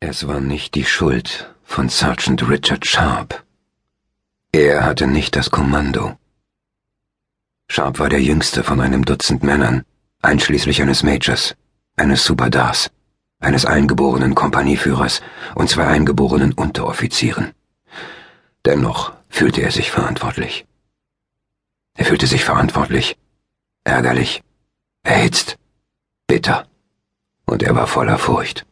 Es war nicht die Schuld von Sergeant Richard Sharp. Er hatte nicht das Kommando. Sharp war der jüngste von einem Dutzend Männern, einschließlich eines Majors, eines Superdars, eines eingeborenen Kompanieführers und zwei eingeborenen Unteroffizieren. Dennoch fühlte er sich verantwortlich. Er fühlte sich verantwortlich, ärgerlich, erhitzt, bitter, und er war voller Furcht.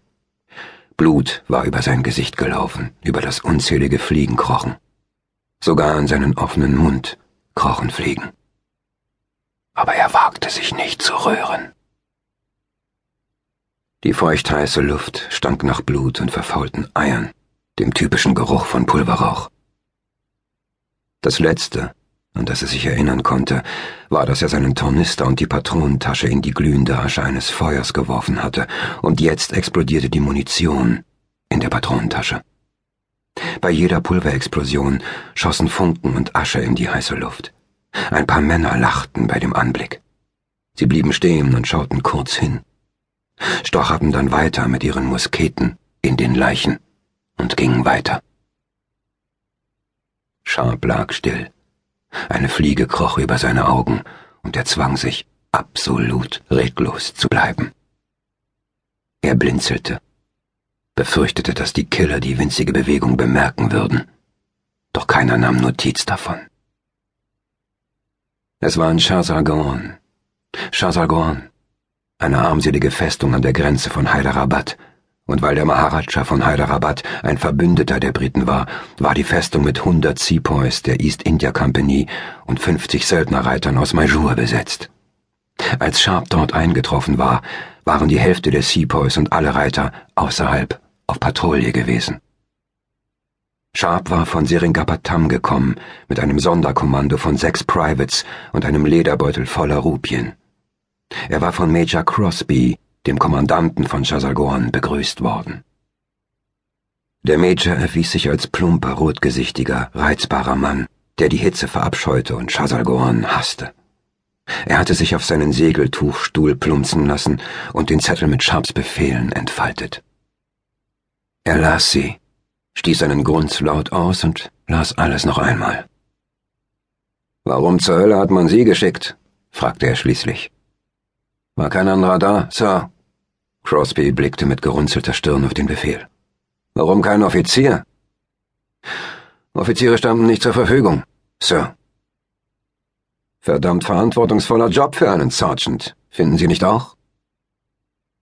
Blut war über sein Gesicht gelaufen, über das unzählige Fliegen krochen. Sogar an seinen offenen Mund krochen Fliegen. Aber er wagte sich nicht zu rühren. Die feuchtheiße Luft stank nach Blut und verfaulten Eiern, dem typischen Geruch von Pulverrauch. Das Letzte, an das er sich erinnern konnte, war, dass er seinen Tornister und die Patronentasche in die glühende Asche eines Feuers geworfen hatte, und jetzt explodierte die Munition in der Patronentasche. Bei jeder Pulverexplosion schossen Funken und Asche in die heiße Luft. Ein paar Männer lachten bei dem Anblick. Sie blieben stehen und schauten kurz hin, stocherten dann weiter mit ihren Musketen in den Leichen und gingen weiter. Sharp lag still. Eine Fliege kroch über seine Augen, und er zwang sich, absolut reglos zu bleiben. Er blinzelte, befürchtete, dass die Killer die winzige Bewegung bemerken würden, doch keiner nahm Notiz davon. Es war in Shazargon. Shazargon, eine armselige Festung an der Grenze von Hyderabad, und weil der Maharaja von Hyderabad ein Verbündeter der Briten war, war die Festung mit hundert Sepoys der East India Company und fünfzig Söldnerreitern aus Mysore besetzt. Als Sharp dort eingetroffen war, waren die Hälfte der Sepoys und alle Reiter außerhalb auf Patrouille gewesen. Sharp war von Seringapatam gekommen, mit einem Sonderkommando von sechs Privates und einem Lederbeutel voller Rupien. Er war von Major Crosby, dem Kommandanten von Chasagorn, begrüßt worden. Der Major erwies sich als plumper, rotgesichtiger, reizbarer Mann, der die Hitze verabscheute und Chasalgorn hasste. Er hatte sich auf seinen Segeltuchstuhl plumpsen lassen und den Zettel mit Sharps Befehlen entfaltet. Er las sie, stieß einen Grunz laut aus und las alles noch einmal. Warum zur Hölle hat man Sie geschickt? fragte er schließlich. War kein anderer da, Sir, Crosby blickte mit gerunzelter Stirn auf den Befehl. Warum kein Offizier? Offiziere standen nicht zur Verfügung, Sir. Verdammt verantwortungsvoller Job für einen Sergeant, finden Sie nicht auch?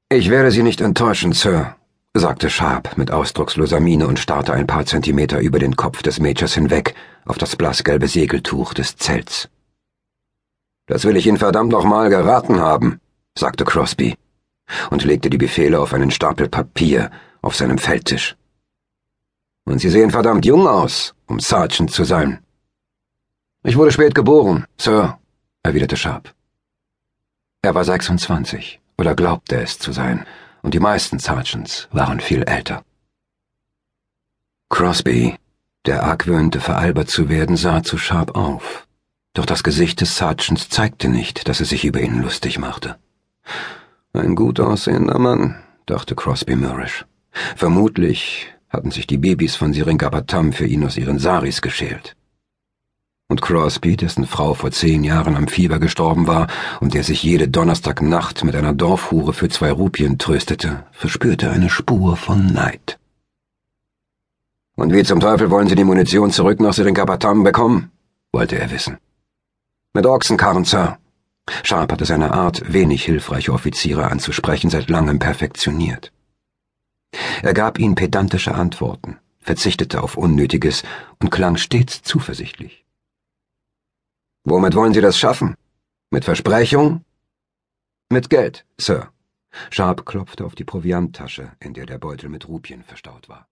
Ich werde Sie nicht enttäuschen, Sir, sagte Sharp mit ausdrucksloser Miene und starrte ein paar Zentimeter über den Kopf des Majors hinweg auf das blassgelbe Segeltuch des Zelts. Das will ich Ihnen verdammt nochmal geraten haben, sagte Crosby und legte die Befehle auf einen Stapel Papier auf seinem Feldtisch. Und Sie sehen verdammt jung aus, um Sergeant zu sein. Ich wurde spät geboren, Sir, erwiderte Sharp. Er war 26 oder glaubte es zu sein, und die meisten Sergeants waren viel älter. Crosby, der argwöhnte, veralbert zu werden, sah zu Sharp auf. Doch das Gesicht des Sergeants zeigte nicht, dass er sich über ihn lustig machte. Ein gut aussehender Mann, dachte Crosby mürrisch. Vermutlich hatten sich die Babys von Seringapatam für ihn aus ihren Saris geschält. Und Crosby, dessen Frau vor zehn Jahren am Fieber gestorben war und der sich jede Donnerstagnacht mit einer Dorfhure für zwei Rupien tröstete, verspürte eine Spur von Neid. Und wie zum Teufel wollen Sie die Munition zurück nach Seringapatam bekommen? wollte er wissen. Mit Ochsenkarren, Sir, Sharp hatte seine Art, wenig hilfreiche Offiziere anzusprechen, seit langem perfektioniert. Er gab ihnen pedantische Antworten, verzichtete auf Unnötiges und klang stets zuversichtlich. Womit wollen Sie das schaffen? Mit Versprechung? Mit Geld, Sir. Sharp klopfte auf die Provianttasche, in der der Beutel mit Rupien verstaut war.